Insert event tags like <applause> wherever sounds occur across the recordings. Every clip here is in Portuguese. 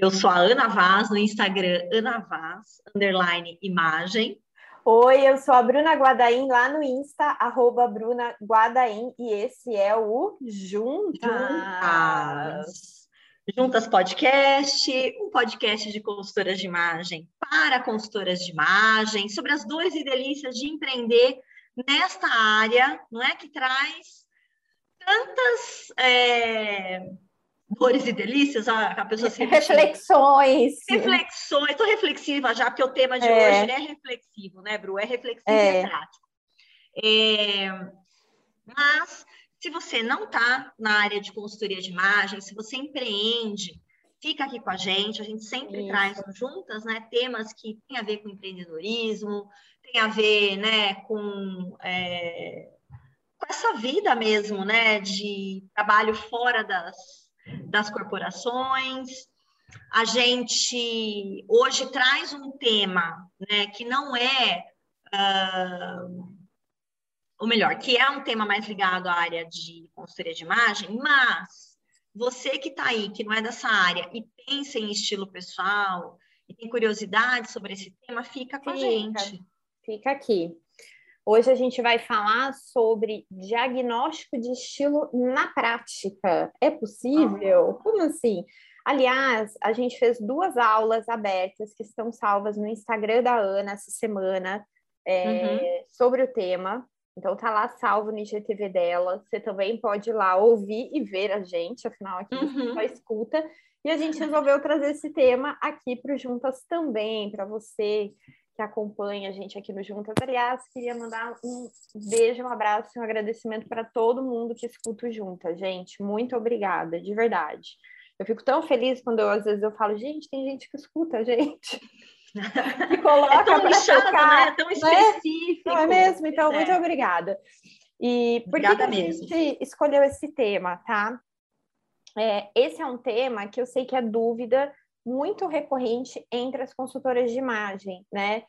Eu sou a Ana Vaz, no Instagram Ana Vaz, underline imagem. Oi, eu sou a Bruna Guadaim, lá no Insta, arroba Bruna Guadaim, e esse é o Juntas. Juntas. Juntas Podcast, um podcast de consultoras de imagem para consultoras de imagem, sobre as dores e delícias de empreender nesta área, não é? Que traz tantas. É dores e delícias, a, pessoa se reflexões. Reflexões, estou reflexiva já, porque o tema de é. hoje é reflexivo, né, Bru? É reflexivo é. e prático. É, mas se você não está na área de consultoria de imagem, se você empreende, fica aqui com a gente, a gente sempre Isso. traz juntas, né, temas que têm a ver com empreendedorismo, tem a ver, né, com é, com essa vida mesmo, né, de trabalho fora das das corporações. A gente hoje traz um tema né, que não é, uh, ou melhor, que é um tema mais ligado à área de consultoria de imagem, mas você que está aí, que não é dessa área e pensa em estilo pessoal e tem curiosidade sobre esse tema, fica com fica, a gente. Fica aqui. Hoje a gente vai falar sobre diagnóstico de estilo na prática. É possível? Ah. Como assim? Aliás, a gente fez duas aulas abertas que estão salvas no Instagram da Ana essa semana é, uhum. sobre o tema. Então tá lá salvo no IGTV dela. Você também pode ir lá ouvir e ver a gente, afinal aqui uhum. só escuta. E a gente resolveu trazer esse tema aqui para o Juntas também, para você que acompanha a gente aqui no Juntas. Aliás, queria mandar um beijo, um abraço e um agradecimento para todo mundo que escuta o Juntas, gente. Muito obrigada, de verdade. Eu fico tão feliz quando eu, às vezes eu falo, gente, tem gente que escuta a gente. <laughs> que coloca é tão tocar, né? É tão né? específico. Não é, não é mesmo? Então, é. muito obrigada. E por Obrigada que, que a gente escolheu esse tema, tá? É, esse é um tema que eu sei que é dúvida muito recorrente entre as consultoras de imagem, né?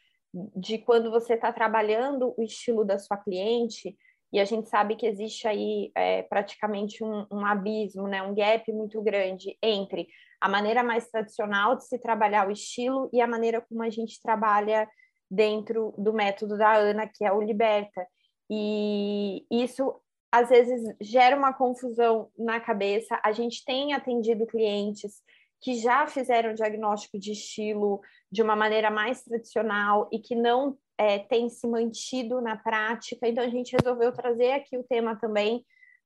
De quando você está trabalhando o estilo da sua cliente, e a gente sabe que existe aí é, praticamente um, um, abismo, né? um gap muito grande entre a maneira mais tradicional de se trabalhar o estilo e a maneira como a gente trabalha dentro do método da Ana, que é o Liberta. E isso às vezes gera uma confusão na cabeça. A gente tem atendido clientes que já fizeram diagnóstico de estilo de uma maneira mais tradicional e que não é, tem se mantido na prática. Então, a gente resolveu trazer aqui o tema também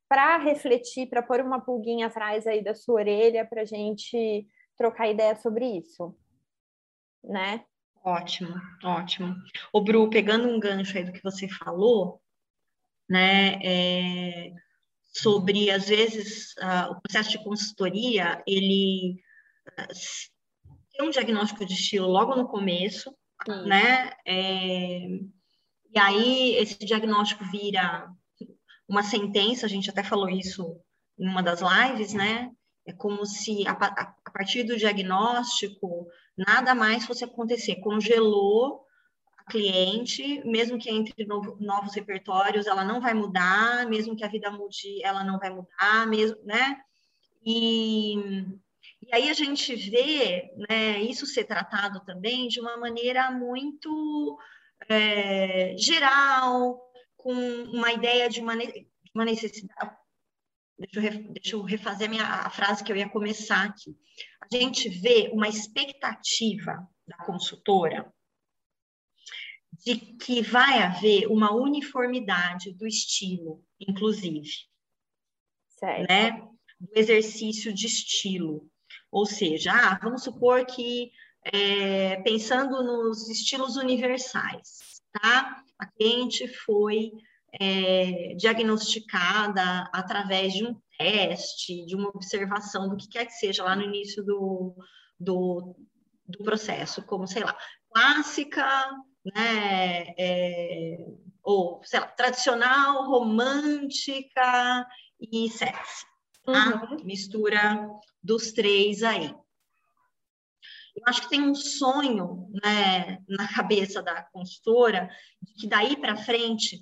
para refletir, para pôr uma pulguinha atrás aí da sua orelha, para a gente trocar ideia sobre isso, né? Ótimo, ótimo. O Bru, pegando um gancho aí do que você falou, né, é, sobre, às vezes, uh, o processo de consultoria, ele ter um diagnóstico de estilo logo no começo, Sim. né? É, e aí esse diagnóstico vira uma sentença, a gente até falou isso em uma das lives, né? É como se a, a partir do diagnóstico nada mais fosse acontecer, congelou a cliente, mesmo que entre novo, novos repertórios, ela não vai mudar, mesmo que a vida mude, ela não vai mudar, mesmo, né? E e aí a gente vê né, isso ser tratado também de uma maneira muito é, geral, com uma ideia de uma, uma necessidade. Deixa eu, deixa eu refazer a, minha, a frase que eu ia começar aqui. A gente vê uma expectativa da consultora de que vai haver uma uniformidade do estilo, inclusive. Certo. Né? Do exercício de estilo. Ou seja, ah, vamos supor que, é, pensando nos estilos universais, tá? A cliente foi é, diagnosticada através de um teste, de uma observação, do que quer que seja lá no início do, do, do processo, como, sei lá, clássica, né, é, ou, sei lá, tradicional, romântica e sexy. Uhum. Mistura dos três aí. Eu acho que tem um sonho né, na cabeça da consultora de que daí para frente,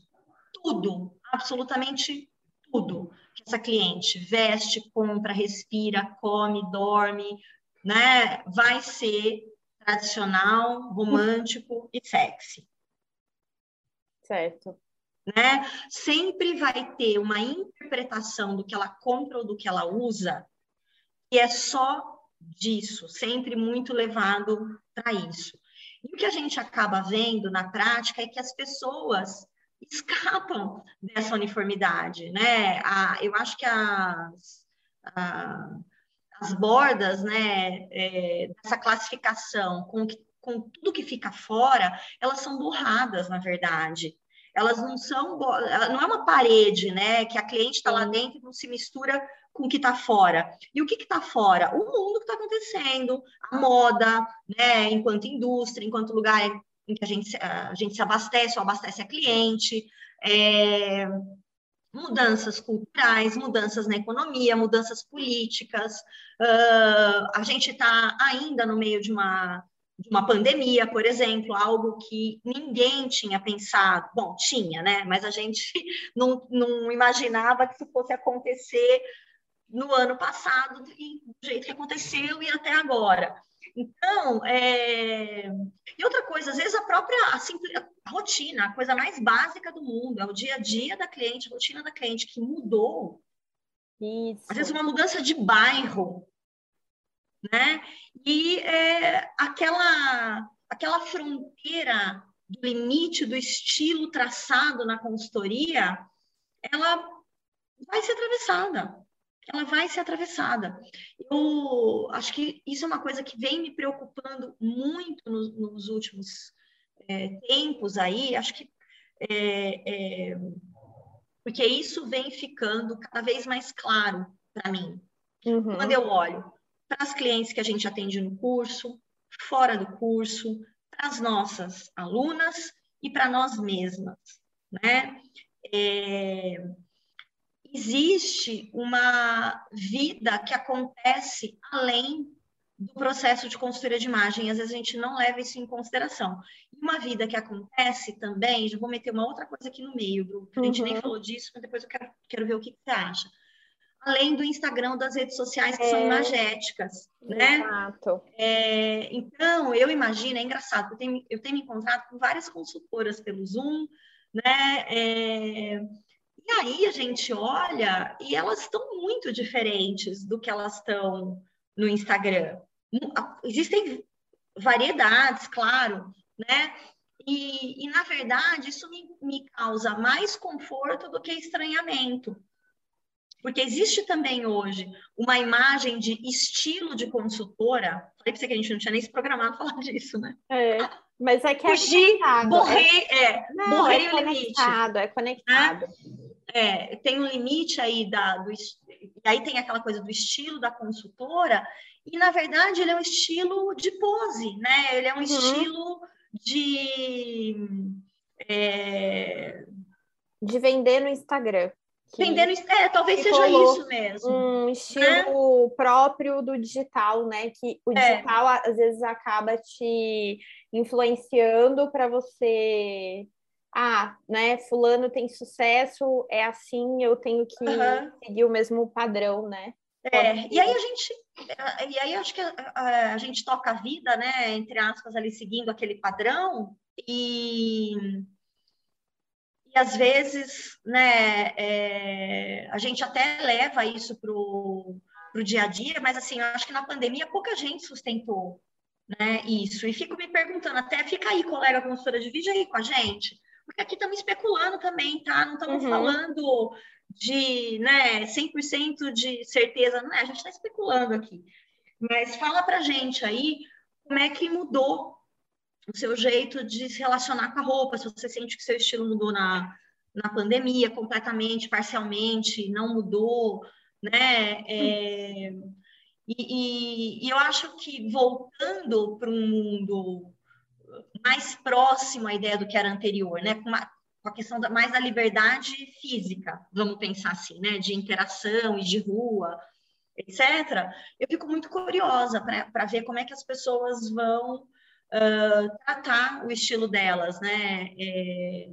tudo, absolutamente tudo que essa cliente veste, compra, respira, come, dorme, né, vai ser tradicional, romântico e sexy. Certo. Né? Sempre vai ter uma interpretação do que ela compra ou do que ela usa, que é só disso, sempre muito levado para isso. E o que a gente acaba vendo na prática é que as pessoas escapam dessa uniformidade, né? A, eu acho que as, a, as bordas, né, é, dessa classificação com, com tudo que fica fora, elas são borradas, na verdade. Elas não são, não é uma parede, né, que a cliente está lá dentro e não se mistura com o que está fora. E o que está fora? O mundo que está acontecendo, a moda, né, enquanto indústria, enquanto lugar em que a gente, a gente se abastece ou abastece a cliente, é, mudanças culturais, mudanças na economia, mudanças políticas. Uh, a gente está ainda no meio de uma, de uma pandemia, por exemplo, algo que ninguém tinha pensado. Bom, tinha, né? Mas a gente <laughs> não, não imaginava que isso fosse acontecer no ano passado, e do jeito que aconteceu e até agora. Então, é... e outra coisa, às vezes a própria a, rotina, a coisa mais básica do mundo, é o dia a dia da cliente, a rotina da cliente que mudou. Isso. Às vezes uma mudança de bairro, né? E é, aquela, aquela fronteira do limite do estilo traçado na consultoria, ela vai ser atravessada ela vai ser atravessada. Eu acho que isso é uma coisa que vem me preocupando muito nos, nos últimos é, tempos aí, acho que é, é, porque isso vem ficando cada vez mais claro para mim. Uhum. Quando eu olho para as clientes que a gente atende no curso, fora do curso, para as nossas alunas e para nós mesmas, né? É, existe uma vida que acontece além do processo de consultoria de imagem. Às vezes a gente não leva isso em consideração. E uma vida que acontece também, já vou meter uma outra coisa aqui no meio, a gente uhum. nem falou disso, mas depois eu quero, quero ver o que você acha. Além do Instagram, das redes sociais que é. são imagéticas, né? Exato. É, então, eu imagino, é engraçado, eu tenho, eu tenho me encontrado com várias consultoras pelo Zoom, né? É, e aí a gente olha e elas estão muito diferentes do que elas estão no Instagram. Existem variedades, claro, né? E, e na verdade, isso me, me causa mais conforto do que estranhamento. Porque existe também hoje uma imagem de estilo de consultora. Falei para você que a gente não tinha nem se programado falar <laughs> disso, né? É, mas é que é Fugir, conectado. Borrei, é, é não, borrei é o limite. É conectado. Né? é, tem um limite aí da, do, aí tem aquela coisa do estilo da consultora, e na verdade ele é um estilo de pose, né? Ele é um uhum. estilo de. É... De vender no Instagram. Vender no é, talvez seja isso mesmo. Um estilo né? próprio do digital, né? Que o é. digital é. às vezes acaba te influenciando para você ah, né, fulano tem sucesso, é assim, eu tenho que uhum. seguir o mesmo padrão, né? É, e aí a gente, e aí acho que a, a, a, gente toca a vida, né, entre aspas, ali seguindo aquele padrão e, e às vezes, né, é, a gente até leva isso pro, pro dia a dia, mas assim, eu acho que na pandemia pouca gente sustentou, né, isso. E fico me perguntando, até fica aí, colega consultora, divide aí com a gente, porque aqui estamos especulando também, tá? Não estamos uhum. falando de né, 100% de certeza, não é? A gente está especulando aqui. Mas fala para gente aí como é que mudou o seu jeito de se relacionar com a roupa, se você sente que seu estilo mudou na, na pandemia completamente, parcialmente, não mudou, né? É, e, e, e, eu acho que voltando para um mundo mais próximo à ideia do que era anterior, né? Com, uma, com a questão da, mais da liberdade física, vamos pensar assim, né? De interação e de rua, etc. Eu fico muito curiosa para ver como é que as pessoas vão uh, tratar o estilo delas, né? É,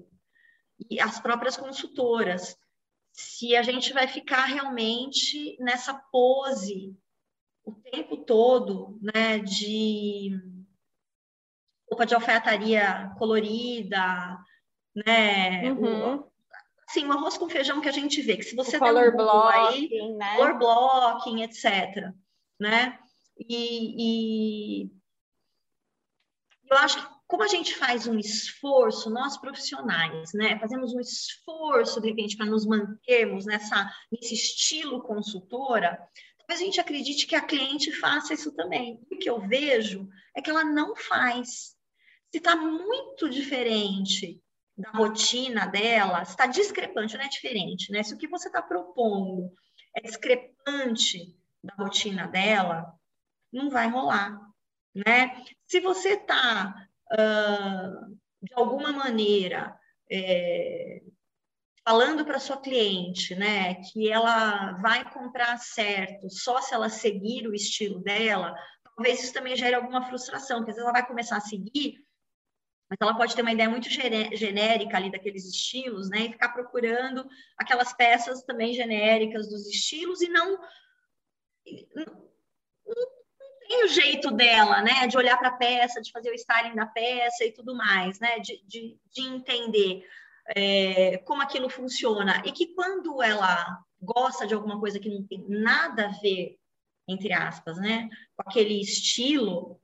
e as próprias consultoras. Se a gente vai ficar realmente nessa pose o tempo todo, né, de roupa de alfaiataria colorida, né, uhum. o, assim, o arroz com feijão que a gente vê, que se você o color um blocking, aí, né? color blocking, etc, né, e, e eu acho que como a gente faz um esforço, nós profissionais, né, fazemos um esforço, de repente, para nos mantermos nessa, nesse estilo consultora, talvez a gente acredite que a cliente faça isso também. O que eu vejo é que ela não faz. Se está muito diferente da rotina dela, está discrepante, não é diferente, né? Se o que você está propondo é discrepante da rotina dela, não vai rolar, né? Se você está uh, de alguma maneira, é, falando para sua cliente, né, que ela vai comprar certo só se ela seguir o estilo dela, talvez isso também gere alguma frustração, porque às vezes ela vai começar a seguir, mas ela pode ter uma ideia muito genérica ali daqueles estilos, né, e ficar procurando aquelas peças também genéricas dos estilos e não, não tem o jeito dela, né? De olhar para a peça, de fazer o styling da peça e tudo mais, né? De, de, de entender é, como aquilo funciona. E que quando ela gosta de alguma coisa que não tem nada a ver, entre aspas, né? Com aquele estilo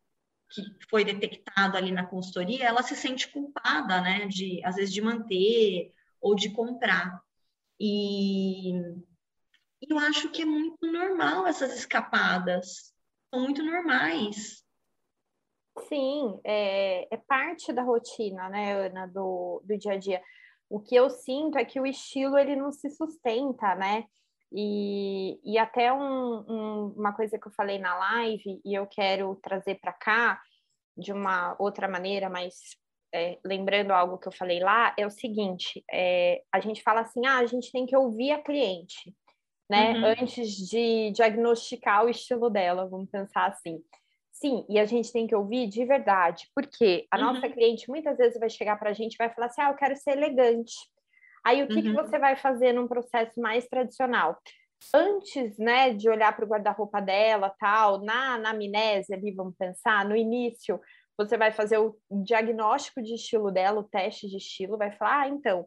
que foi detectado ali na consultoria, ela se sente culpada, né? De, às vezes, de manter ou de comprar. E eu acho que é muito normal essas escapadas, são muito normais. Sim, é, é parte da rotina, né, Ana, do, do dia a dia. O que eu sinto é que o estilo ele não se sustenta, né? E, e até um, um, uma coisa que eu falei na live e eu quero trazer para cá de uma outra maneira, mas é, lembrando algo que eu falei lá, é o seguinte: é, a gente fala assim, ah, a gente tem que ouvir a cliente né? Uhum. Antes de diagnosticar o estilo dela, vamos pensar assim. Sim, e a gente tem que ouvir de verdade, porque a uhum. nossa cliente muitas vezes vai chegar para a gente e vai falar assim: ah, eu quero ser elegante. Aí o que, uhum. que você vai fazer num processo mais tradicional? Antes, né, de olhar para o guarda-roupa dela, tal, na, na ali, vamos pensar, no início, você vai fazer o diagnóstico de estilo dela, o teste de estilo, vai falar, ah, então,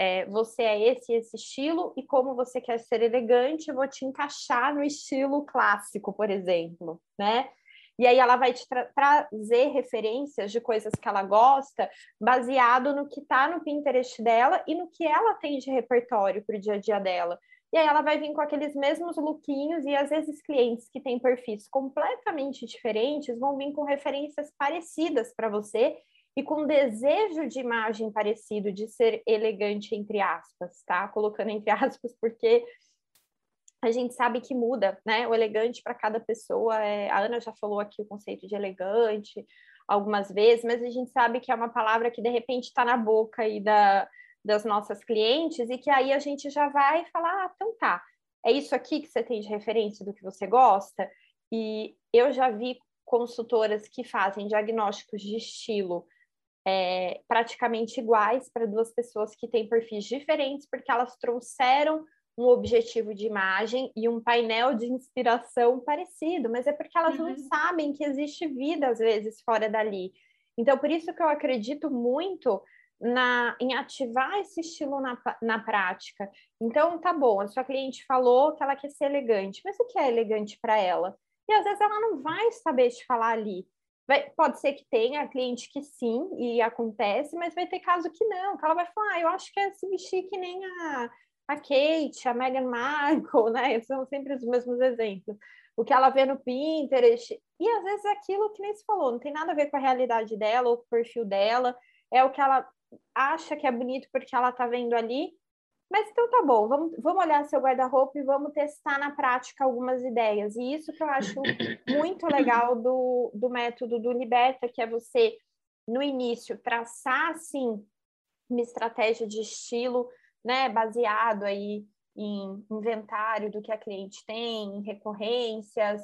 é, você é esse esse estilo e como você quer ser elegante, vou te encaixar no estilo clássico, por exemplo, né? E aí ela vai te tra trazer referências de coisas que ela gosta, baseado no que está no Pinterest dela e no que ela tem de repertório para o dia a dia dela. E aí ela vai vir com aqueles mesmos lookinhos e às vezes clientes que têm perfis completamente diferentes vão vir com referências parecidas para você e com desejo de imagem parecido, de ser elegante, entre aspas, tá? Colocando entre <laughs> aspas, porque a gente sabe que muda, né? O elegante para cada pessoa. É... A Ana já falou aqui o conceito de elegante algumas vezes, mas a gente sabe que é uma palavra que de repente está na boca aí da, das nossas clientes e que aí a gente já vai falar, ah, então tá, é isso aqui que você tem de referência do que você gosta. E eu já vi consultoras que fazem diagnósticos de estilo é, praticamente iguais para duas pessoas que têm perfis diferentes, porque elas trouxeram um objetivo de imagem e um painel de inspiração parecido, mas é porque elas uhum. não sabem que existe vida, às vezes, fora dali. Então, por isso que eu acredito muito na, em ativar esse estilo na, na prática. Então, tá bom, a sua cliente falou que ela quer ser elegante, mas o que é elegante para ela? E às vezes ela não vai saber te falar ali. Vai, pode ser que tenha cliente que sim, e acontece, mas vai ter caso que não, que ela vai falar, ah, eu acho que é se vestir que nem a, a Kate, a Meghan Markle, <laughs> né? São sempre os mesmos exemplos. O que ela vê no Pinterest, e às vezes é aquilo que nem se falou, não tem nada a ver com a realidade dela ou com o perfil dela, é o que ela acha que é bonito porque ela tá vendo ali, mas então tá bom, vamos, vamos olhar seu guarda-roupa e vamos testar na prática algumas ideias. E isso que eu acho muito legal do, do método do Liberta, que é você, no início, traçar, assim, uma estratégia de estilo, né, baseado aí em inventário do que a cliente tem, em recorrências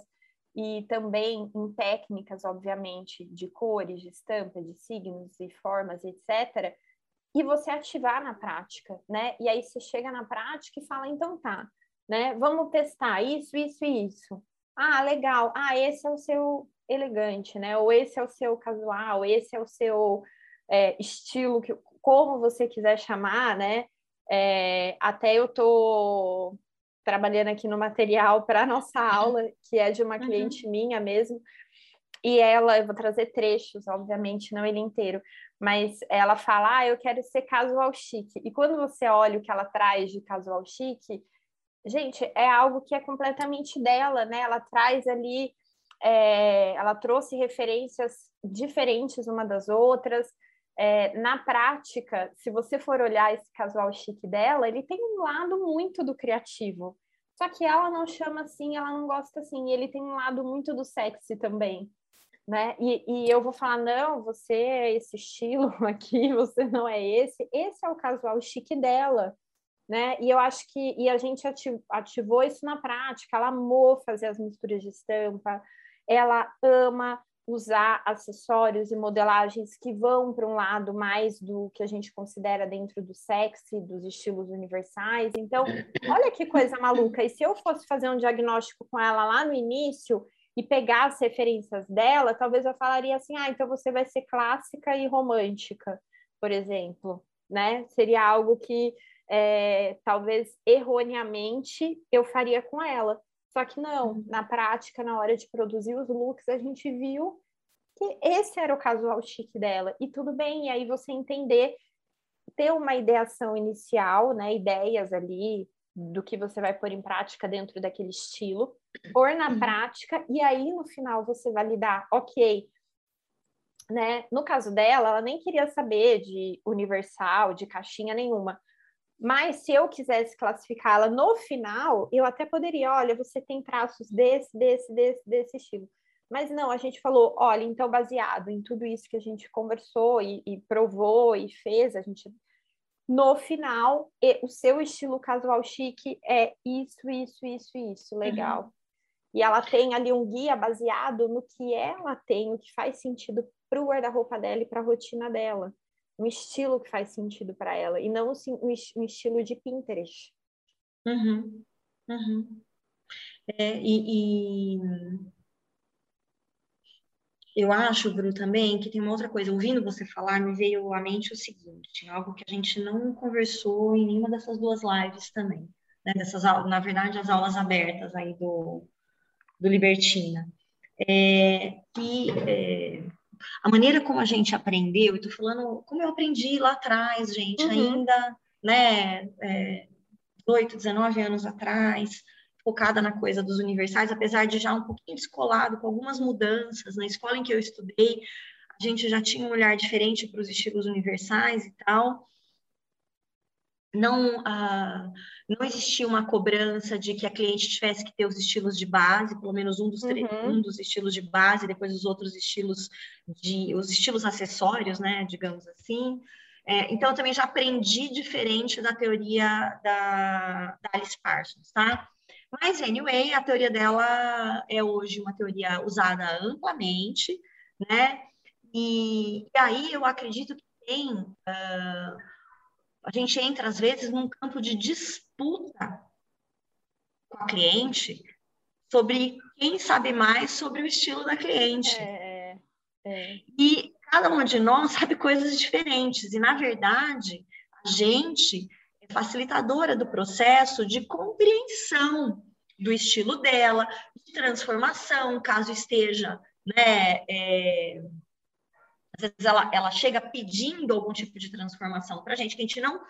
e também em técnicas, obviamente, de cores, de estampa, de signos e formas, etc e você ativar na prática, né? E aí você chega na prática e fala, então tá, né? Vamos testar isso, isso e isso. Ah, legal. Ah, esse é o seu elegante, né? Ou esse é o seu casual, esse é o seu é, estilo, que, como você quiser chamar, né? É, até eu tô trabalhando aqui no material para a nossa aula, que é de uma uhum. cliente minha mesmo, e ela, eu vou trazer trechos, obviamente, não ele inteiro, mas ela fala, ah, eu quero ser casual chique. E quando você olha o que ela traz de casual chique, gente, é algo que é completamente dela, né? Ela traz ali, é, ela trouxe referências diferentes uma das outras. É, na prática, se você for olhar esse casual chique dela, ele tem um lado muito do criativo. Só que ela não chama assim, ela não gosta assim. E ele tem um lado muito do sexy também né? E, e, eu vou falar, não, você é esse estilo <laughs> aqui, você não é esse. Esse é o casual chique dela, né? E eu acho que e a gente ativou isso na prática. Ela amou fazer as misturas de estampa, ela ama usar acessórios e modelagens que vão para um lado mais do que a gente considera dentro do sexy, dos estilos universais. Então, olha que coisa maluca. E se eu fosse fazer um diagnóstico com ela lá no início, e pegar as referências dela, talvez eu falaria assim, ah, então você vai ser clássica e romântica, por exemplo, né? Seria algo que é, talvez erroneamente eu faria com ela. Só que não, uhum. na prática, na hora de produzir os looks, a gente viu que esse era o casual chique dela. E tudo bem, e aí você entender, ter uma ideação inicial, né? Ideias ali, do que você vai pôr em prática dentro daquele estilo, pôr na uhum. prática, e aí no final você validar, ok. Né? No caso dela, ela nem queria saber de universal, de caixinha nenhuma. Mas se eu quisesse classificá-la no final, eu até poderia, olha, você tem traços desse, desse, desse, desse estilo. Mas não, a gente falou, olha, então baseado em tudo isso que a gente conversou e, e provou e fez, a gente no final, o seu estilo casual chique é isso, isso, isso, isso, legal. Uhum. E ela tem ali um guia baseado no que ela tem, o que faz sentido para o guarda-roupa dela e para a rotina dela. Um estilo que faz sentido para ela, e não assim, um estilo de Pinterest. Uhum. Uhum. É, e, e eu acho, Bru, também que tem uma outra coisa. Ouvindo você falar, me veio à mente o seguinte: algo que a gente não conversou em nenhuma dessas duas lives também, né? Dessas, na verdade, as aulas abertas aí do, do Libertina. É, que é, a maneira como a gente aprendeu, eu tô falando como eu aprendi lá atrás, gente, uhum. ainda, né, é, 18, 19 anos atrás, focada na coisa dos universais, apesar de já um pouquinho descolado, com algumas mudanças. Na escola em que eu estudei, a gente já tinha um olhar diferente para os estilos universais e tal. Não, ah, não existia uma cobrança de que a cliente tivesse que ter os estilos de base, pelo menos um dos, uhum. um dos estilos de base, depois os outros estilos de os estilos acessórios, né, digamos assim. É, então, eu também já aprendi diferente da teoria da, da Alice Parsons, tá? Mas, anyway, a teoria dela é hoje uma teoria usada amplamente, né? E, e aí eu acredito que tem. Uh, a gente entra, às vezes, num campo de disputa com a cliente sobre quem sabe mais sobre o estilo da cliente. É, é. é. E cada uma de nós sabe coisas diferentes. E, na verdade, a gente facilitadora do processo de compreensão do estilo dela, de transformação, caso esteja, né, é, às vezes ela, ela chega pedindo algum tipo de transformação para a gente, que a gente não,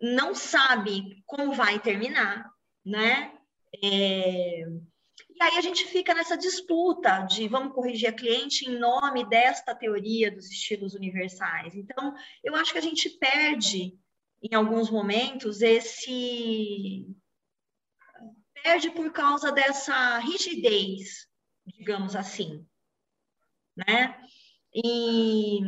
não sabe como vai terminar, né? É, e aí a gente fica nessa disputa de vamos corrigir a cliente em nome desta teoria dos estilos universais. Então, eu acho que a gente perde em alguns momentos, esse perde por causa dessa rigidez, digamos assim, né? E,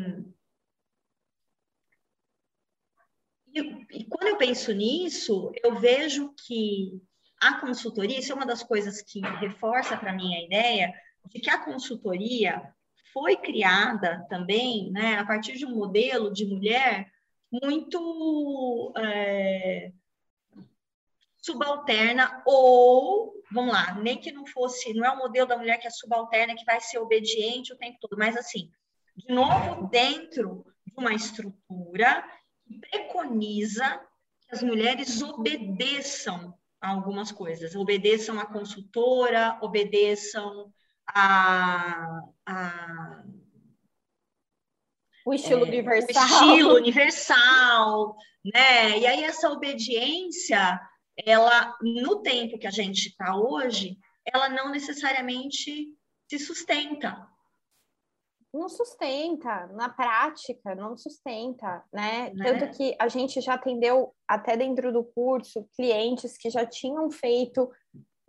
e, e quando eu penso nisso, eu vejo que a consultoria, isso é uma das coisas que reforça para mim a ideia de que a consultoria foi criada também, né, a partir de um modelo de mulher muito é, subalterna ou vamos lá, nem que não fosse, não é o modelo da mulher que é subalterna, que vai ser obediente o tempo todo, mas assim, de novo, dentro de uma estrutura que preconiza que as mulheres obedeçam a algumas coisas, obedeçam a consultora, obedeçam a, a o estilo é, universal. O estilo universal, né? E aí essa obediência, ela no tempo que a gente está hoje, ela não necessariamente se sustenta. Não sustenta, na prática, não sustenta, né? né? Tanto que a gente já atendeu, até dentro do curso, clientes que já tinham feito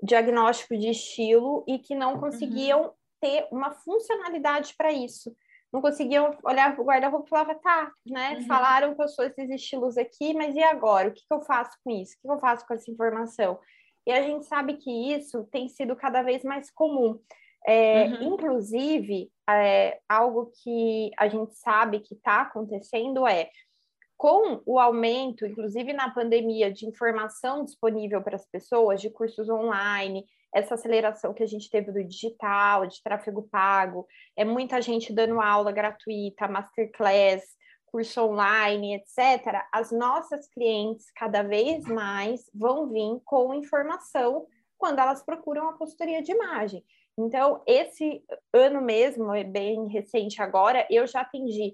diagnóstico de estilo e que não uhum. conseguiam uhum. ter uma funcionalidade para isso não conseguiam olhar para o guarda-roupa e falava, tá, né? Uhum. Falaram que eu sou esses estilos aqui, mas e agora? O que, que eu faço com isso? O que, que eu faço com essa informação? E a gente sabe que isso tem sido cada vez mais comum. É, uhum. Inclusive, é, algo que a gente sabe que está acontecendo é com o aumento, inclusive na pandemia, de informação disponível para as pessoas, de cursos online, essa aceleração que a gente teve do digital, de tráfego pago, é muita gente dando aula gratuita, masterclass, curso online, etc. As nossas clientes cada vez mais vão vir com informação quando elas procuram a consultoria de imagem. Então, esse ano mesmo, é bem recente agora, eu já atendi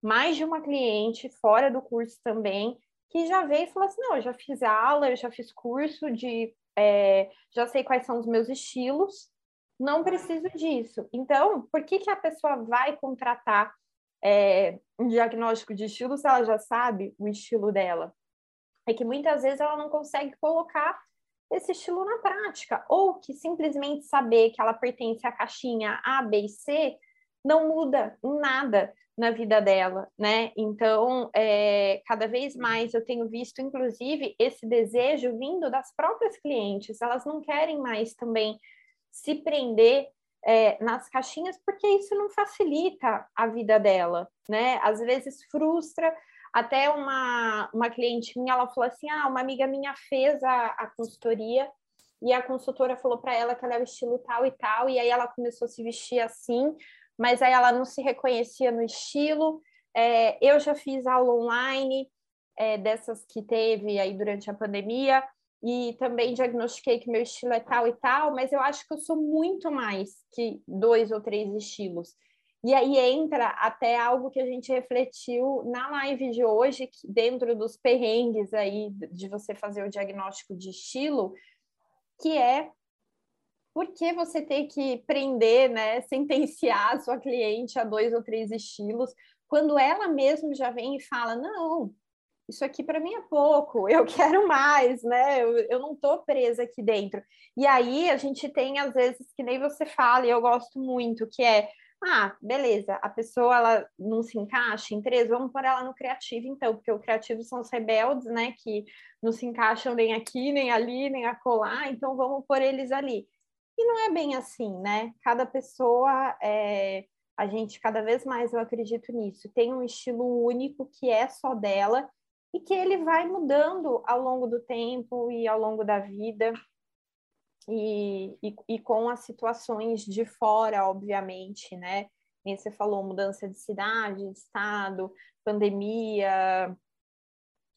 mais de uma cliente fora do curso também, que já veio e falou assim: não, eu já fiz aula, eu já fiz curso de é, já sei quais são os meus estilos, não preciso disso. Então, por que, que a pessoa vai contratar é, um diagnóstico de estilo se ela já sabe o estilo dela? É que muitas vezes ela não consegue colocar esse estilo na prática, ou que simplesmente saber que ela pertence à caixinha A, B e C não muda nada na vida dela, né? Então, é, cada vez mais eu tenho visto, inclusive, esse desejo vindo das próprias clientes. Elas não querem mais também se prender é, nas caixinhas, porque isso não facilita a vida dela, né? Às vezes frustra. Até uma, uma cliente minha, ela falou assim: ah, uma amiga minha fez a, a consultoria e a consultora falou para ela que ela é o estilo tal e tal, e aí ela começou a se vestir assim, mas aí ela não se reconhecia no estilo. É, eu já fiz aula online é, dessas que teve aí durante a pandemia e também diagnostiquei que meu estilo é tal e tal, mas eu acho que eu sou muito mais que dois ou três estilos. E aí entra até algo que a gente refletiu na live de hoje, dentro dos perrengues aí de você fazer o diagnóstico de estilo, que é por que você tem que prender, né, sentenciar a sua cliente a dois ou três estilos, quando ela mesma já vem e fala, não, isso aqui para mim é pouco, eu <laughs> quero mais, né? Eu, eu não estou presa aqui dentro. E aí a gente tem, às vezes, que nem você fala, e eu gosto muito, que é, ah, beleza, a pessoa ela não se encaixa em três, vamos pôr ela no criativo, então, porque o criativo são os rebeldes, né? Que não se encaixam nem aqui, nem ali, nem acolá, então vamos pôr eles ali. E não é bem assim, né? Cada pessoa, é, a gente cada vez mais, eu acredito nisso, tem um estilo único que é só dela e que ele vai mudando ao longo do tempo e ao longo da vida. E, e, e com as situações de fora, obviamente, né? Você falou mudança de cidade, de estado, pandemia,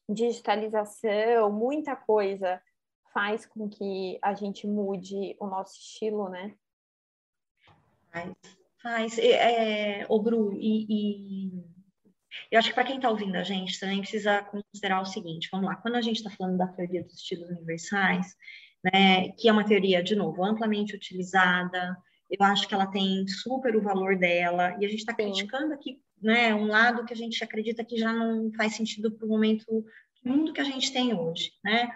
digitalização, muita coisa faz com que a gente mude o nosso estilo, né? Faz, faz. É, o Bru, e, e, eu acho que para quem está ouvindo a gente também precisa considerar o seguinte, vamos lá, quando a gente está falando da teoria dos estilos universais, né, que é uma teoria, de novo, amplamente utilizada, eu acho que ela tem super o valor dela, e a gente está criticando aqui né, um lado que a gente acredita que já não faz sentido para o momento, do mundo que a gente tem hoje, né?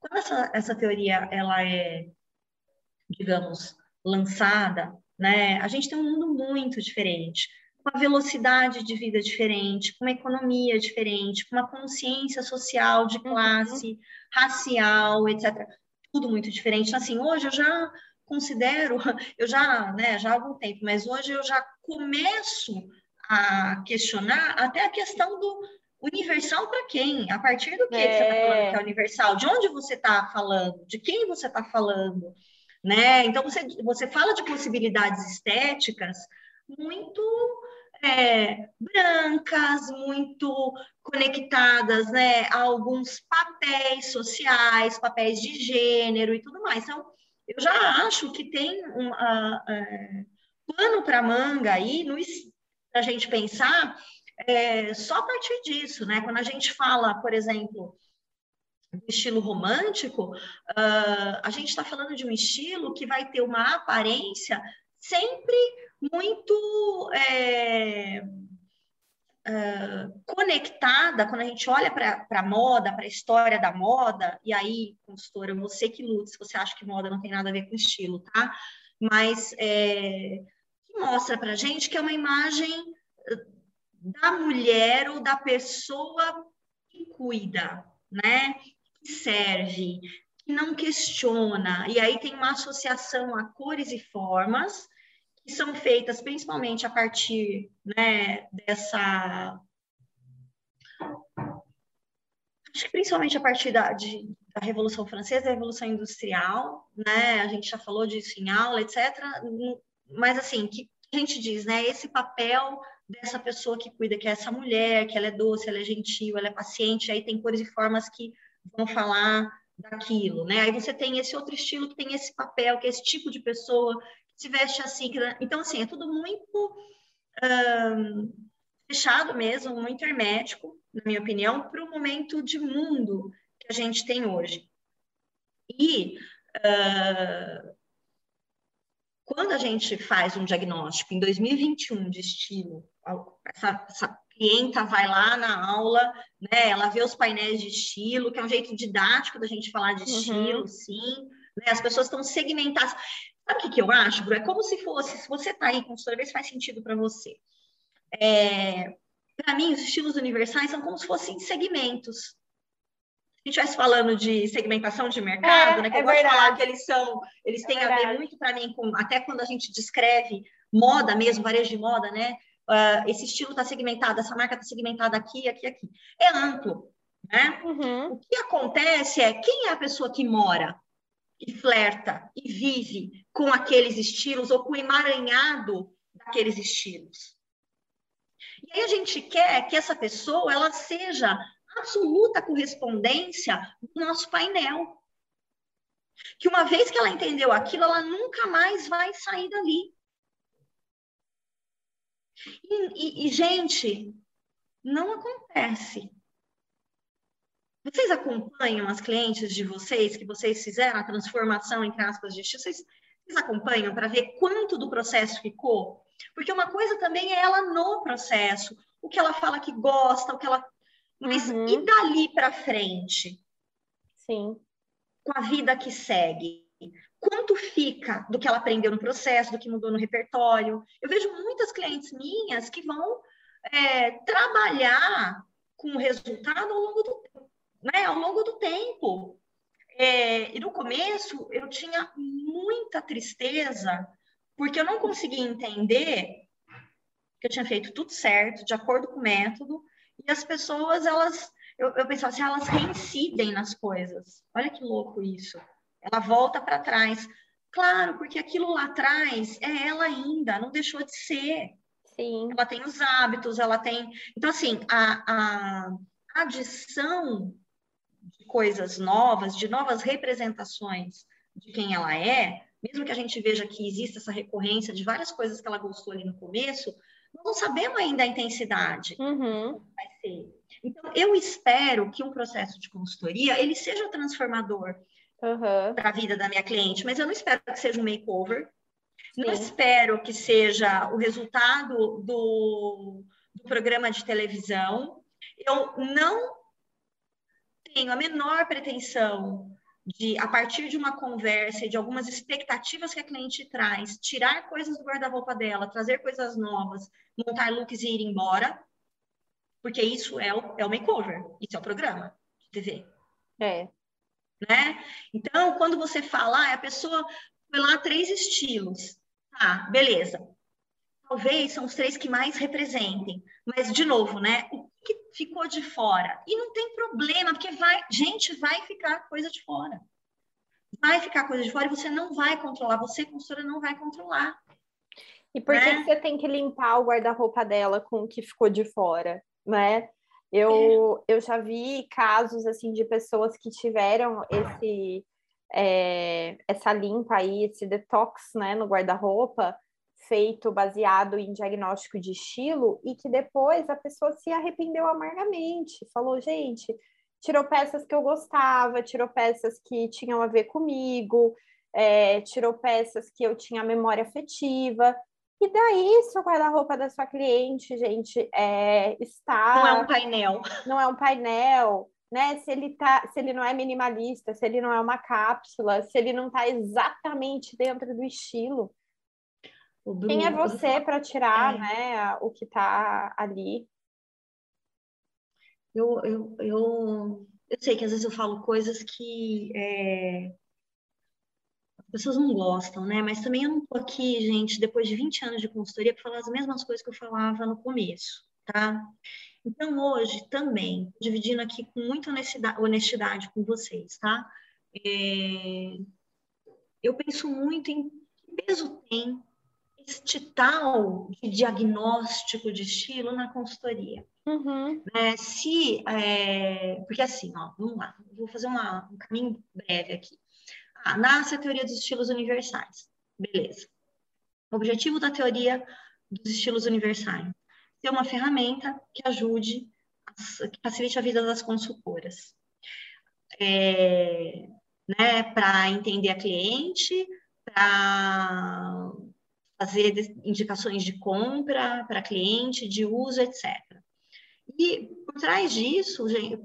Quando essa, essa teoria ela é, digamos, lançada, né, a gente tem um mundo muito diferente, com uma velocidade de vida diferente, com uma economia diferente, com uma consciência social de uhum. classe, uhum. racial, etc. Tudo muito diferente. Então, assim, hoje eu já considero, <laughs> eu já, né, já há algum tempo, mas hoje eu já começo a questionar até a questão do, Universal para quem? A partir do que, é. que você está falando que é universal? De onde você está falando? De quem você está falando? né? Então, você, você fala de possibilidades estéticas muito é, brancas, muito conectadas né, a alguns papéis sociais, papéis de gênero e tudo mais. Então, eu já acho que tem um uh, uh, pano para manga aí para a gente pensar é, só a partir disso, né? Quando a gente fala, por exemplo, do estilo romântico, uh, a gente está falando de um estilo que vai ter uma aparência sempre muito é, uh, conectada, quando a gente olha para a moda, para a história da moda, e aí, consultora, você que lute, se você acha que moda não tem nada a ver com estilo, tá? Mas é, mostra para a gente que é uma imagem da mulher ou da pessoa que cuida, né? Que serve, que não questiona. E aí tem uma associação a cores e formas que são feitas principalmente a partir né, dessa. Acho que principalmente a partir da, de, da Revolução Francesa, da Revolução Industrial, né? A gente já falou disso em aula, etc. Mas assim, que a gente diz, né? Esse papel dessa pessoa que cuida, que é essa mulher, que ela é doce, ela é gentil, ela é paciente, aí tem cores e formas que vão falar daquilo, né? Aí você tem esse outro estilo que tem esse papel, que é esse tipo de pessoa se veste assim. Então, assim, é tudo muito fechado mesmo, muito hermético, na minha opinião, para o momento de mundo que a gente tem hoje. E uh, quando a gente faz um diagnóstico em 2021 de estilo, essa, essa clienta vai lá na aula, né, ela vê os painéis de estilo, que é um jeito didático da gente falar de uhum. estilo, sim, né, as pessoas estão segmentadas. Sabe o que, que eu acho, Bru? É como se fosse, se você está aí, consultora, vê se faz sentido para você. É, para mim, os estilos universais são como se fossem segmentos. A gente estivesse falando de segmentação de mercado, é, né? Que é eu gosto de falar que eles são, eles é têm verdade. a ver muito para mim com até quando a gente descreve moda mesmo, varejo de moda, né? Uh, esse estilo está segmentado, essa marca está segmentada aqui, aqui, aqui. É amplo, né? Uhum. O que acontece é quem é a pessoa que mora e flerta e vive com aqueles estilos ou com o emaranhado daqueles estilos. E aí a gente quer que essa pessoa ela seja absoluta correspondência do nosso painel. Que uma vez que ela entendeu aquilo, ela nunca mais vai sair dali. E, e, e gente, não acontece. Vocês acompanham as clientes de vocês, que vocês fizeram a transformação, entre aspas, de estilo? Vocês, vocês acompanham para ver quanto do processo ficou? Porque uma coisa também é ela no processo, o que ela fala que gosta, o que ela. Mas uhum. e dali para frente? Sim. Com a vida que segue? Quanto fica do que ela aprendeu no processo, do que mudou no repertório? Eu vejo muitas clientes minhas que vão é, trabalhar com o resultado ao longo do tempo né, ao longo do tempo. É, e no começo eu tinha muita tristeza, porque eu não conseguia entender que eu tinha feito tudo certo, de acordo com o método, e as pessoas, elas, eu, eu pensava assim, elas reincidem nas coisas. Olha que louco isso. Ela volta para trás. Claro, porque aquilo lá atrás é ela ainda, não deixou de ser. Sim. Ela tem os hábitos, ela tem. Então, assim, a, a adição coisas novas, de novas representações de quem ela é, mesmo que a gente veja que existe essa recorrência de várias coisas que ela gostou ali no começo, não sabemos ainda a intensidade uhum. vai ser. Então, eu espero que um processo de consultoria ele seja transformador uhum. para a vida da minha cliente, mas eu não espero que seja um makeover, Sim. não espero que seja o resultado do, do programa de televisão. Eu não tenho a menor pretensão de, a partir de uma conversa e de algumas expectativas que a cliente traz, tirar coisas do guarda-roupa dela, trazer coisas novas, montar looks e ir embora, porque isso é o, é o makeover, isso é o programa de TV. É. Né? Então, quando você fala, ah, a pessoa foi lá três estilos. Tá, beleza. Talvez são os três que mais representem. Mas, de novo, né? O que ficou de fora. E não tem problema, porque vai, gente, vai ficar coisa de fora. vai ficar coisa de fora e você não vai controlar, você, consultora, não vai controlar. E por né? que você tem que limpar o guarda-roupa dela com o que ficou de fora, né? Eu, é. eu já vi casos assim de pessoas que tiveram esse é, essa limpa aí, esse detox né, no guarda-roupa, feito baseado em diagnóstico de estilo, e que depois a pessoa se arrependeu amargamente, falou, gente, tirou peças que eu gostava, tirou peças que tinham a ver comigo, é, tirou peças que eu tinha memória afetiva. E daí, se o guarda-roupa da sua cliente, gente, é, está. Não é um painel. Não é um painel, né? Se ele tá, se ele não é minimalista, se ele não é uma cápsula, se ele não está exatamente dentro do estilo. Quem é você para tirar, é. né, o que está ali? Eu, eu, eu, eu sei que às vezes eu falo coisas que é, as pessoas não gostam, né? Mas também eu não tô aqui, gente, depois de 20 anos de consultoria, para falar as mesmas coisas que eu falava no começo, tá? Então, hoje também, dividindo aqui com muita honestidade, honestidade com vocês, tá? É, eu penso muito em que peso tem este tal de diagnóstico de estilo na consultoria. Uhum. É, se, é, porque assim, ó, vamos lá, vou fazer uma, um caminho breve aqui. Ah, nasce a teoria dos estilos universais. Beleza. O objetivo da teoria dos estilos universais ser uma ferramenta que ajude, que facilite a vida das consultoras. É, né, para entender a cliente, para fazer indicações de compra para cliente, de uso, etc. E por trás disso, gente,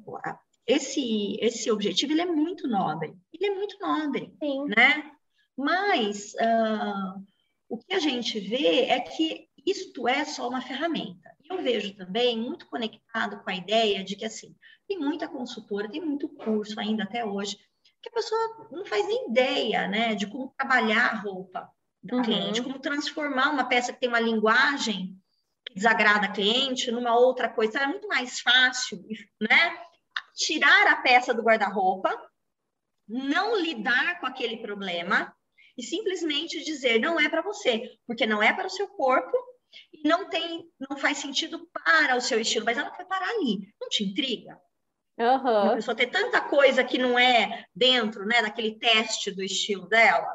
esse, esse objetivo ele é muito nobre. Ele é muito nobre, Sim. né? Mas uh, o que a gente vê é que isto é só uma ferramenta. Eu vejo também muito conectado com a ideia de que, assim, tem muita consultora, tem muito curso ainda até hoje, que a pessoa não faz nem ideia, né, de como trabalhar a roupa uhum. cliente, como transformar uma peça que tem uma linguagem que desagrada a cliente numa outra coisa. É muito mais fácil, né, tirar a peça do guarda-roupa, não lidar com aquele problema e simplesmente dizer não é para você, porque não é para o seu corpo e não tem, não faz sentido para o seu estilo, mas ela vai parar ali. Não te intriga? Uhum. A pessoa ter tanta coisa que não é dentro, né, daquele teste do estilo dela,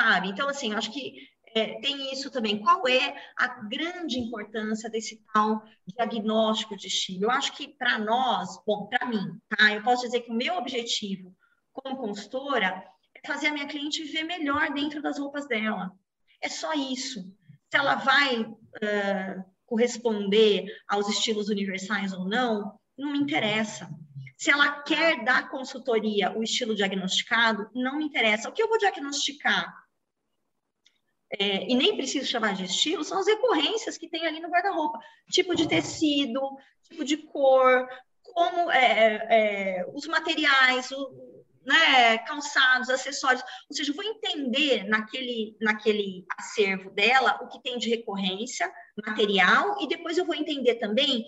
sabe? Então, assim, acho que é, tem isso também. Qual é a grande importância desse tal diagnóstico de estilo? Eu acho que para nós, bom, para mim, tá? Eu posso dizer que o meu objetivo como consultora é fazer a minha cliente ver melhor dentro das roupas dela. É só isso. Se ela vai uh, corresponder aos estilos universais ou não, não me interessa. Se ela quer dar consultoria o estilo diagnosticado, não me interessa. O que eu vou diagnosticar? É, e nem preciso chamar de estilo, são as recorrências que tem ali no guarda-roupa. Tipo de tecido, tipo de cor, como é, é, os materiais, o, né, calçados, acessórios. Ou seja, eu vou entender naquele, naquele acervo dela o que tem de recorrência, material, e depois eu vou entender também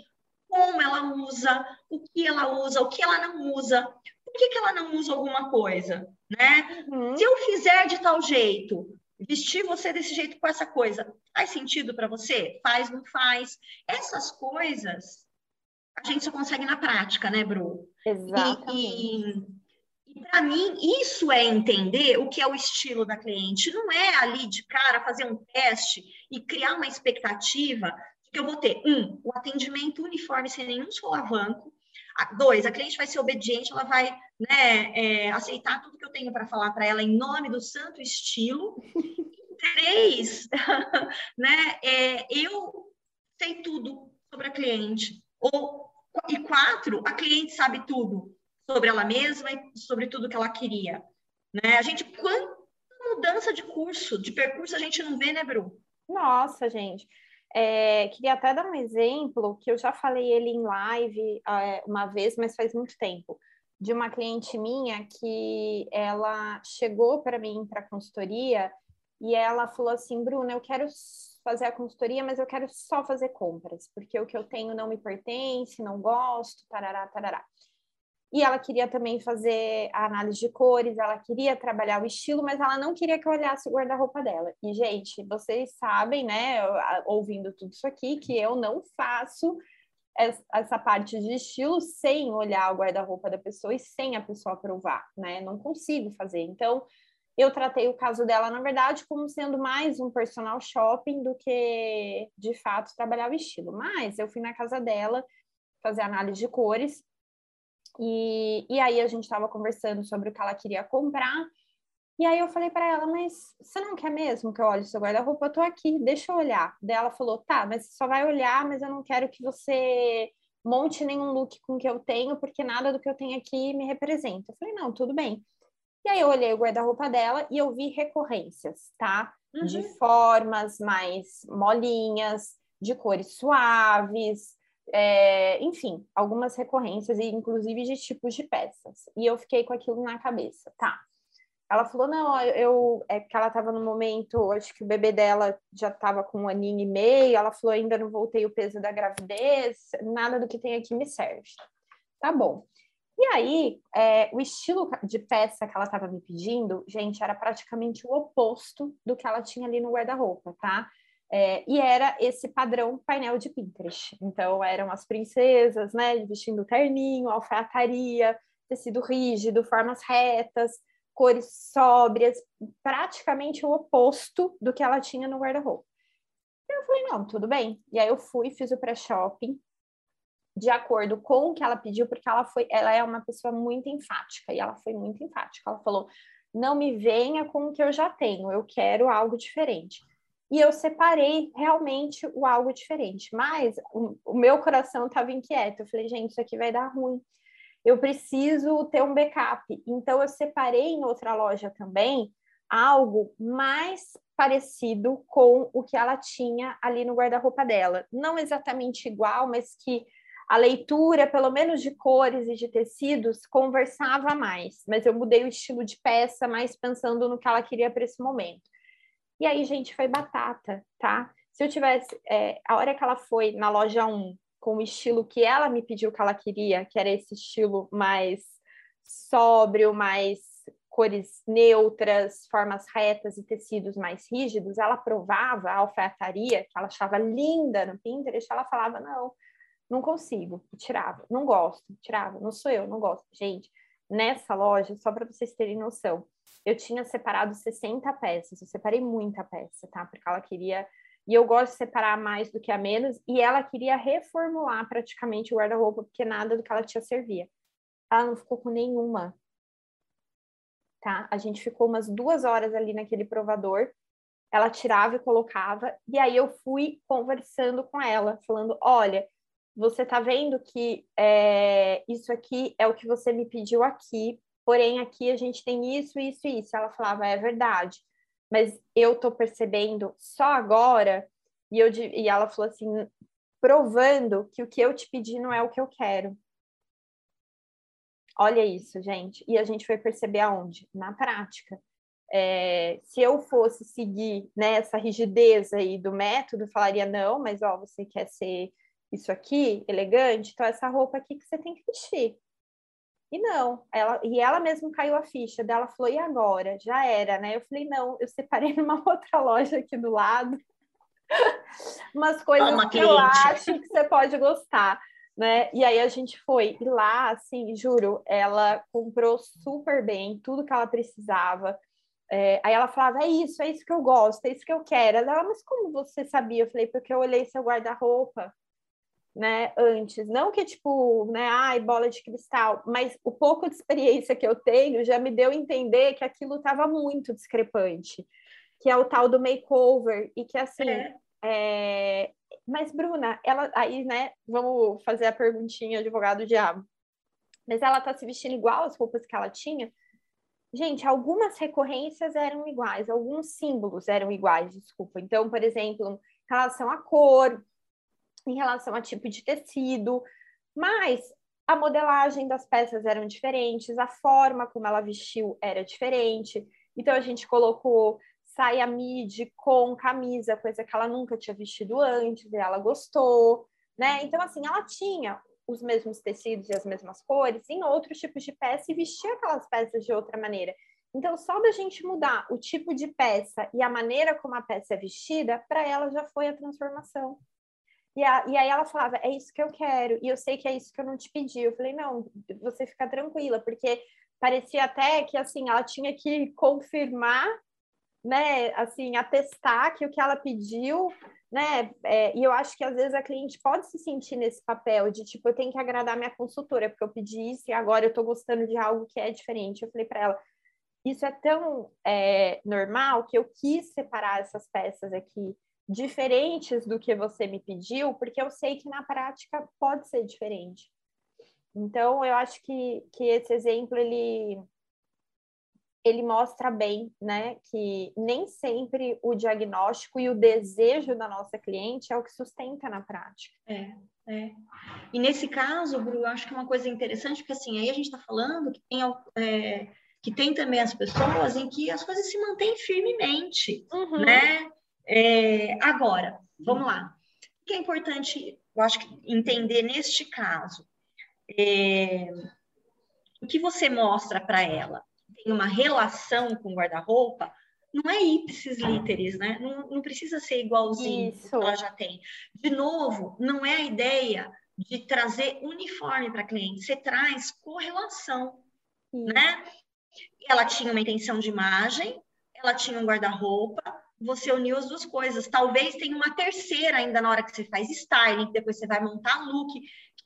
como ela usa, o que ela usa, o que ela não usa, por que, que ela não usa alguma coisa, né? Uhum. Se eu fizer de tal jeito, vestir você desse jeito com essa coisa, faz sentido para você? Faz, não faz? Essas coisas a gente só consegue na prática, né, Bru? Exatamente. E, e, e para mim, isso é entender o que é o estilo da cliente. Não é ali de cara fazer um teste e criar uma expectativa de que eu vou ter, um, o atendimento uniforme sem nenhum solavanco, Dois, a cliente vai ser obediente, ela vai né, é, aceitar tudo que eu tenho para falar para ela em nome do santo estilo. Três, <laughs> né, é, eu sei tudo sobre a cliente. Ou, e quatro, a cliente sabe tudo sobre ela mesma e sobre tudo que ela queria. Né? A gente, quanta mudança de curso, de percurso a gente não vê, né, Bru? Nossa, gente. É, queria até dar um exemplo que eu já falei ele em live é, uma vez, mas faz muito tempo, de uma cliente minha que ela chegou para mim para consultoria e ela falou assim, Bruna, eu quero fazer a consultoria, mas eu quero só fazer compras, porque o que eu tenho não me pertence, não gosto, tarará, tarará. e ela queria também fazer a análise de cores, ela queria trabalhar o estilo, mas ela não queria que eu olhasse o guarda-roupa dela. E, gente, vocês sabem, né, ouvindo tudo isso aqui, que eu não faço essa parte de estilo sem olhar o guarda-roupa da pessoa e sem a pessoa aprovar, né? Não consigo fazer. Então, eu tratei o caso dela, na verdade, como sendo mais um personal shopping do que, de fato, trabalhar o estilo. Mas eu fui na casa dela fazer análise de cores e, e aí a gente estava conversando sobre o que ela queria comprar. E aí eu falei para ela, mas você não quer mesmo que eu olhe seu guarda-roupa? Eu tô aqui, deixa eu olhar. Daí ela falou, tá, mas você só vai olhar, mas eu não quero que você monte nenhum look com o que eu tenho, porque nada do que eu tenho aqui me representa. Eu falei, não, tudo bem. E aí eu olhei o guarda-roupa dela e eu vi recorrências, tá? Uhum. De formas mais molinhas, de cores suaves, é, enfim, algumas recorrências, e inclusive de tipos de peças. E eu fiquei com aquilo na cabeça, tá? Ela falou, não, eu é que ela estava no momento, acho que o bebê dela já estava com um aninho e meio, ela falou, ainda não voltei o peso da gravidez, nada do que tem aqui me serve. Tá bom. E aí, é, o estilo de peça que ela estava me pedindo, gente, era praticamente o oposto do que ela tinha ali no guarda-roupa, tá? É, e era esse padrão painel de Pinterest. Então, eram as princesas, né, vestindo terninho, alfaiataria, tecido rígido, formas retas, cores sóbrias, praticamente o oposto do que ela tinha no guarda-roupa. Eu falei, não, tudo bem. E aí eu fui, fiz o pré-shopping, de acordo com o que ela pediu, porque ela foi, ela é uma pessoa muito enfática, e ela foi muito enfática. Ela falou: não me venha com o que eu já tenho, eu quero algo diferente e eu separei realmente o algo diferente. Mas o, o meu coração estava inquieto. Eu falei, gente, isso aqui vai dar ruim. Eu preciso ter um backup. Então, eu separei em outra loja também algo mais parecido com o que ela tinha ali no guarda-roupa dela. Não exatamente igual, mas que a leitura, pelo menos de cores e de tecidos, conversava mais. Mas eu mudei o estilo de peça, mais pensando no que ela queria para esse momento. E aí, gente, foi batata, tá? Se eu tivesse, é, a hora que ela foi na loja 1, com o estilo que ela me pediu que ela queria, que era esse estilo mais sóbrio, mais cores neutras, formas retas e tecidos mais rígidos, ela provava a alfaiataria, que ela achava linda no Pinterest, ela falava, não, não consigo, tirava, não gosto, tirava, não sou eu, não gosto. Gente, nessa loja, só para vocês terem noção, eu tinha separado 60 peças, eu separei muita peça, tá? Porque ela queria. E eu gosto de separar mais do que a menos, e ela queria reformular praticamente o guarda-roupa, porque nada do que ela tinha servia. Ela não ficou com nenhuma. Tá? A gente ficou umas duas horas ali naquele provador, ela tirava e colocava, e aí eu fui conversando com ela, falando: olha, você tá vendo que é, isso aqui é o que você me pediu aqui, porém aqui a gente tem isso, isso e isso. Ela falava, é verdade, mas eu tô percebendo só agora, e, eu, e ela falou assim, provando que o que eu te pedi não é o que eu quero. Olha isso, gente. E a gente foi perceber aonde? Na prática. É, se eu fosse seguir né, essa rigidez aí do método, falaria, não, mas ó, você quer ser isso aqui, elegante, então essa roupa aqui que você tem que vestir. E não, ela, e ela mesma caiu a ficha dela, falou, e agora? Já era, né? Eu falei, não, eu separei <laughs> numa outra loja aqui do lado, <laughs> umas coisas Toma, que cliente. eu acho que você pode gostar, né? E aí a gente foi, e lá, assim, juro, ela comprou super bem tudo que ela precisava, é, aí ela falava, é isso, é isso que eu gosto, é isso que eu quero. Ela, mas como você sabia? Eu falei, porque eu olhei seu guarda-roupa né, antes. Não que, tipo, né, ai, bola de cristal, mas o pouco de experiência que eu tenho já me deu a entender que aquilo estava muito discrepante, que é o tal do makeover, e que, assim, é. É... mas, Bruna, ela, aí, né, vamos fazer a perguntinha, advogado diabo, mas ela tá se vestindo igual as roupas que ela tinha? Gente, algumas recorrências eram iguais, alguns símbolos eram iguais, desculpa. Então, por exemplo, em relação à cor, em relação a tipo de tecido, mas a modelagem das peças eram diferentes, a forma como ela vestiu era diferente. Então a gente colocou saia midi com camisa, coisa que ela nunca tinha vestido antes, e ela gostou, né? Então assim, ela tinha os mesmos tecidos e as mesmas cores em outros tipos de peça e vestir aquelas peças de outra maneira. Então, só da gente mudar o tipo de peça e a maneira como a peça é vestida, para ela já foi a transformação. E, a, e, aí ela falava, é isso que eu quero, e eu sei que é isso que eu não te pedi. Eu falei, não, você fica tranquila, porque parecia até que assim ela tinha que confirmar, né, assim, atestar que o que ela pediu, né, é, e eu acho que às vezes a cliente pode se sentir nesse papel de tipo, eu tenho que agradar minha consultora, porque eu pedi isso e agora eu estou gostando de algo que é diferente. Eu falei para ela, isso é tão é, normal que eu quis separar essas peças aqui diferentes do que você me pediu, porque eu sei que na prática pode ser diferente. Então, eu acho que, que esse exemplo, ele, ele mostra bem, né, que nem sempre o diagnóstico e o desejo da nossa cliente é o que sustenta na prática. É, é. E nesse caso, Bru, eu acho que é uma coisa interessante, porque assim, aí a gente está falando que tem é, que tem também as pessoas em que as coisas se mantêm firmemente, uhum. né? É, agora, vamos lá. O que é importante, eu acho que entender neste caso? É, o que você mostra para ela? Tem uma relação com guarda-roupa? Não é ipsis literis, né? Não, não precisa ser igualzinho Isso. que ela já tem. De novo, não é a ideia de trazer uniforme para cliente, você traz correlação, Isso. né? Ela tinha uma intenção de imagem, ela tinha um guarda-roupa, você uniu as duas coisas. Talvez tenha uma terceira ainda na hora que você faz styling, que depois você vai montar look,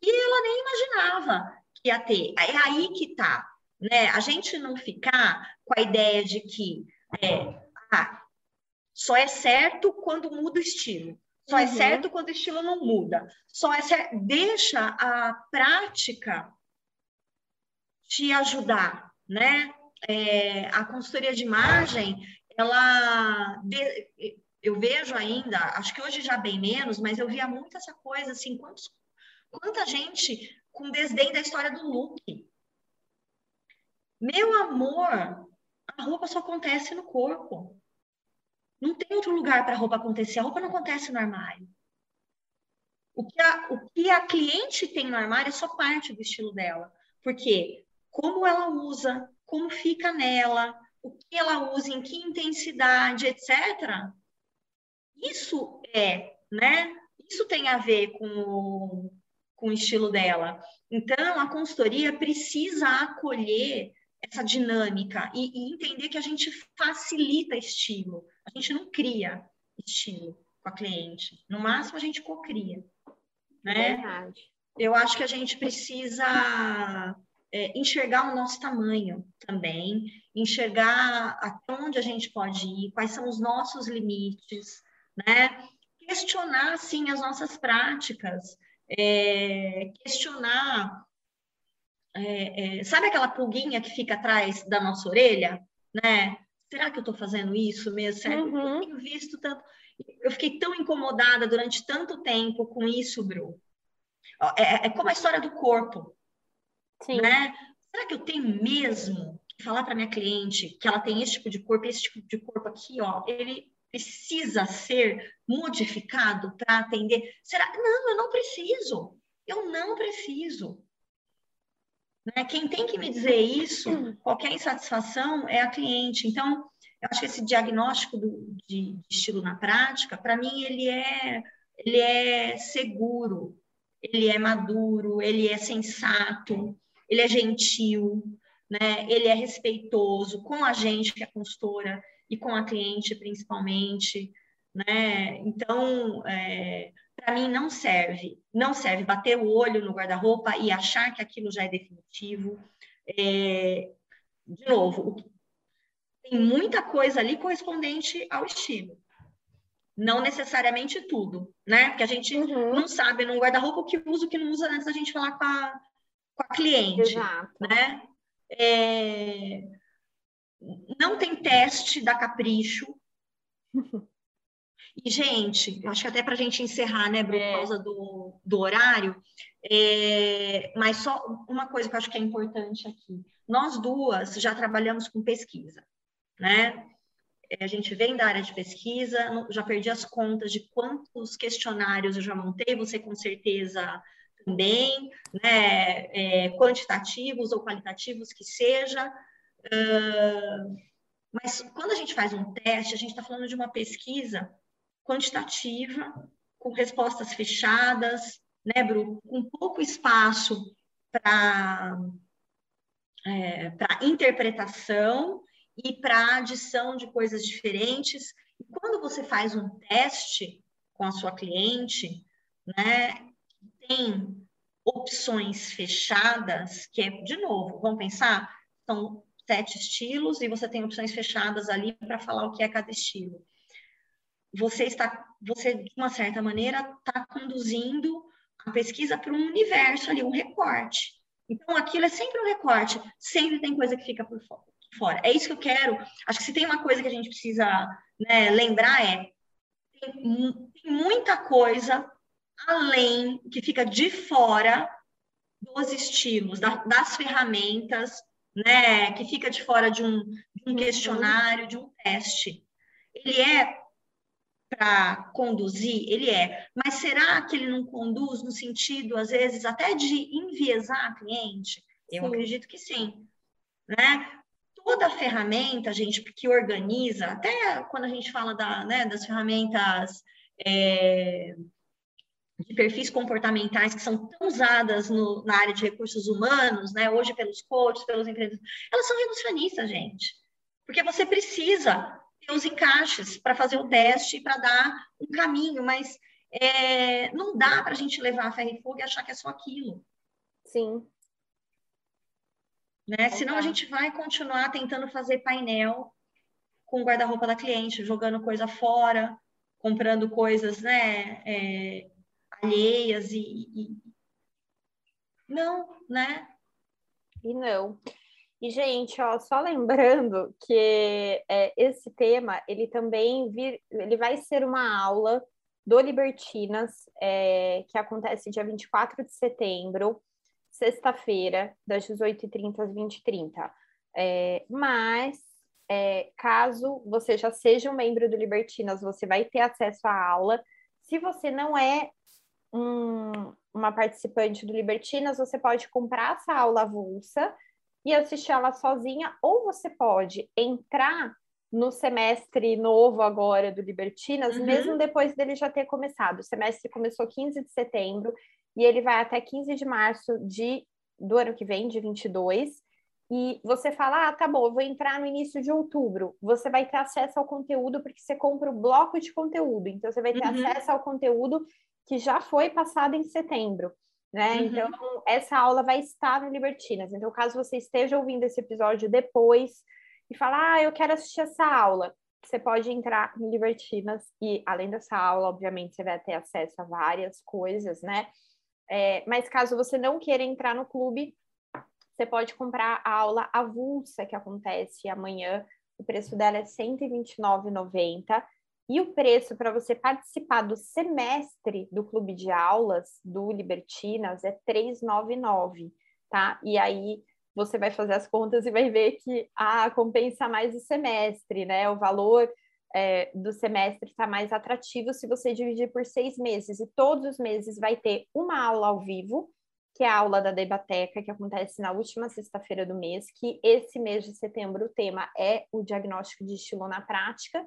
que ela nem imaginava que ia ter. É aí que tá, né? A gente não ficar com a ideia de que é, ah, só é certo quando muda o estilo. Só é uhum. é certo quando o estilo não muda. Só é certo. Deixa a prática te ajudar, né? É, a consultoria de imagem, ela eu vejo ainda, acho que hoje já bem menos, mas eu via muito essa coisa assim, quantos, quanta gente com desdém da história do look. Meu amor, a roupa só acontece no corpo. Não tem outro lugar para a roupa acontecer. A roupa não acontece no armário. O que, a, o que a cliente tem no armário é só parte do estilo dela. Porque como ela usa, como fica nela, o que ela usa, em que intensidade, etc. Isso é, né? Isso tem a ver com o, com o estilo dela. Então, a consultoria precisa acolher essa dinâmica e, e, entender que a gente facilita estilo. A gente não cria estilo com a cliente. No máximo, a gente cocria. Né? Verdade. Eu acho que a gente precisa é, enxergar o nosso tamanho também, enxergar até onde a gente pode ir, quais são os nossos limites, né? Questionar, assim, as nossas práticas, é, questionar, é, é sabe aquela pulguinha que fica atrás da nossa orelha, né? Será que eu estou fazendo isso mesmo? Será uhum. eu tenho visto tanto... Eu fiquei tão incomodada durante tanto tempo com isso, Bru. É, é como a história do corpo. Sim. Né? Será que eu tenho mesmo que falar para minha cliente que ela tem esse tipo de corpo, esse tipo de corpo aqui, ó, ele precisa ser modificado para atender? Será? Não, eu não preciso. Eu não preciso. Né? Quem tem que me dizer isso, qualquer insatisfação, é a cliente. Então, eu acho que esse diagnóstico do, de, de estilo na prática, para mim, ele é, ele é seguro, ele é maduro, ele é sensato, ele é gentil, né? Ele é respeitoso com a gente que é consultora e com a cliente principalmente, né? Então, é, para mim não serve, não serve bater o olho no guarda-roupa e achar que aquilo já é definitivo. É, de novo, tem muita coisa ali correspondente ao estilo. Não necessariamente tudo, né? Porque a gente uhum. não sabe no guarda-roupa o que usa, o que não usa antes da gente falar com a, com a cliente, Exato. né? É... Não tem teste da capricho. <laughs> E, gente, acho que até para a gente encerrar, né, por é. causa do, do horário, é... mas só uma coisa que eu acho que é importante aqui. Nós duas já trabalhamos com pesquisa, né? É, a gente vem da área de pesquisa, já perdi as contas de quantos questionários eu já montei, você com certeza também, né, é, quantitativos ou qualitativos que seja. Uh, mas quando a gente faz um teste, a gente está falando de uma pesquisa quantitativa, com respostas fechadas, né, Bru, com pouco espaço para é, para interpretação e para adição de coisas diferentes. E quando você faz um teste com a sua cliente, né, tem opções fechadas, que é, de novo, vamos pensar, são sete estilos e você tem opções fechadas ali para falar o que é cada estilo. Você está, você de uma certa maneira está conduzindo a pesquisa para um universo ali, um recorte. Então aquilo é sempre um recorte, sempre tem coisa que fica por fora. É isso que eu quero. Acho que se tem uma coisa que a gente precisa né, lembrar é tem, tem muita coisa além que fica de fora dos estilos, da, das ferramentas, né, que fica de fora de um, de um uhum. questionário, de um teste. Ele é para conduzir, ele é, mas será que ele não conduz no sentido, às vezes, até de enviesar a cliente? Eu sim. acredito que sim. Né? Toda ferramenta, gente, que organiza, até quando a gente fala da, né, das ferramentas é, de perfis comportamentais que são tão usadas no, na área de recursos humanos, né, hoje pelos coaches, pelos empreendedores, elas são reducionistas, gente. Porque você precisa ter os encaixes para fazer o teste, para dar um caminho, mas é, não dá para a gente levar a ferro e fogo e achar que é só aquilo. Sim. Né? Senão a gente vai continuar tentando fazer painel com o guarda-roupa da cliente, jogando coisa fora, comprando coisas, né? É, alheias e, e... não, né? E não. E, gente, ó, só lembrando que é, esse tema, ele também vir, ele vai ser uma aula do Libertinas, é, que acontece dia 24 de setembro, sexta-feira, das 18h30 às 20h30. É, mas, é, caso você já seja um membro do Libertinas, você vai ter acesso à aula. Se você não é um, uma participante do Libertinas, você pode comprar essa aula avulsa e assistir ela sozinha, ou você pode entrar no semestre novo agora do Libertinas, uhum. mesmo depois dele já ter começado. O semestre começou 15 de setembro e ele vai até 15 de março de, do ano que vem, de 22. E você fala, ah, tá bom, eu vou entrar no início de outubro. Você vai ter acesso ao conteúdo porque você compra o bloco de conteúdo. Então, você vai ter uhum. acesso ao conteúdo que já foi passada em setembro. Né? Uhum. Então, essa aula vai estar no Libertinas. Então, caso você esteja ouvindo esse episódio depois e falar, ah, eu quero assistir essa aula, você pode entrar no Libertinas e, além dessa aula, obviamente, você vai ter acesso a várias coisas, né? É, mas caso você não queira entrar no clube, você pode comprar a aula avulsa que acontece amanhã. O preço dela é R$ 129,90. E o preço para você participar do semestre do clube de aulas do Libertinas é 399, tá? E aí você vai fazer as contas e vai ver que ah, compensa mais o semestre, né? O valor é, do semestre está mais atrativo se você dividir por seis meses. E todos os meses vai ter uma aula ao vivo, que é a aula da Debateca, que acontece na última sexta-feira do mês, que esse mês de setembro o tema é o diagnóstico de estilo na prática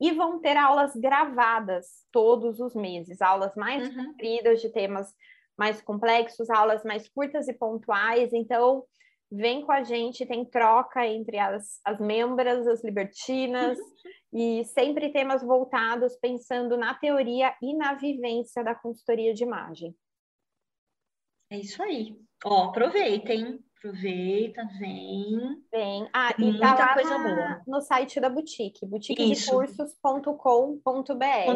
e vão ter aulas gravadas todos os meses, aulas mais uhum. compridas de temas mais complexos, aulas mais curtas e pontuais. Então, vem com a gente, tem troca entre as, as membras, as libertinas, <laughs> e sempre temas voltados pensando na teoria e na vivência da consultoria de imagem. É isso aí. Ó, aproveitem, Aproveita, vem. Vem. Ah, Tem e tá muita coisa na, boa. No site da boutique, boutiquedecursos.com.br.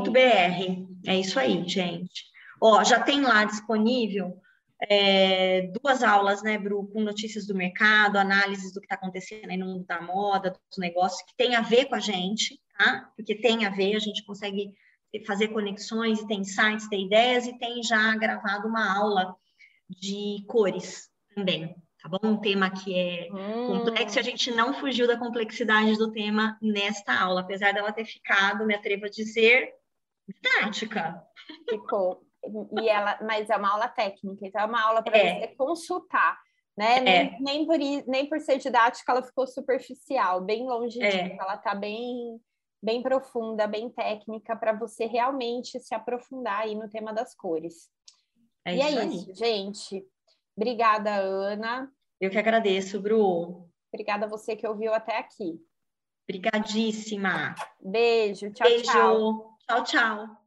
É isso aí, gente. Ó, já tem lá disponível é, duas aulas, né, Bru, com notícias do mercado, análises do que está acontecendo aí no mundo da moda, dos negócios, que tem a ver com a gente, tá? Porque tem a ver, a gente consegue fazer conexões e tem sites, tem ideias e tem já gravado uma aula de cores também, tá bom? Um tema que é hum. complexo e a gente não fugiu da complexidade do tema nesta aula, apesar dela ter ficado, me atrevo a dizer, didática. Ficou. e ela, mas é uma aula técnica, então é uma aula para é. você consultar, né? É. Nem, nem, por, nem por ser didática ela ficou superficial, bem longe é. disso, ela está bem, bem profunda, bem técnica, para você realmente se aprofundar aí no tema das cores. É e é isso é isso, gente. Obrigada, Ana. Eu que agradeço, Bru. Obrigada a você que ouviu até aqui. Obrigadíssima. Beijo, tchau, Beijo. tchau. Tchau, tchau.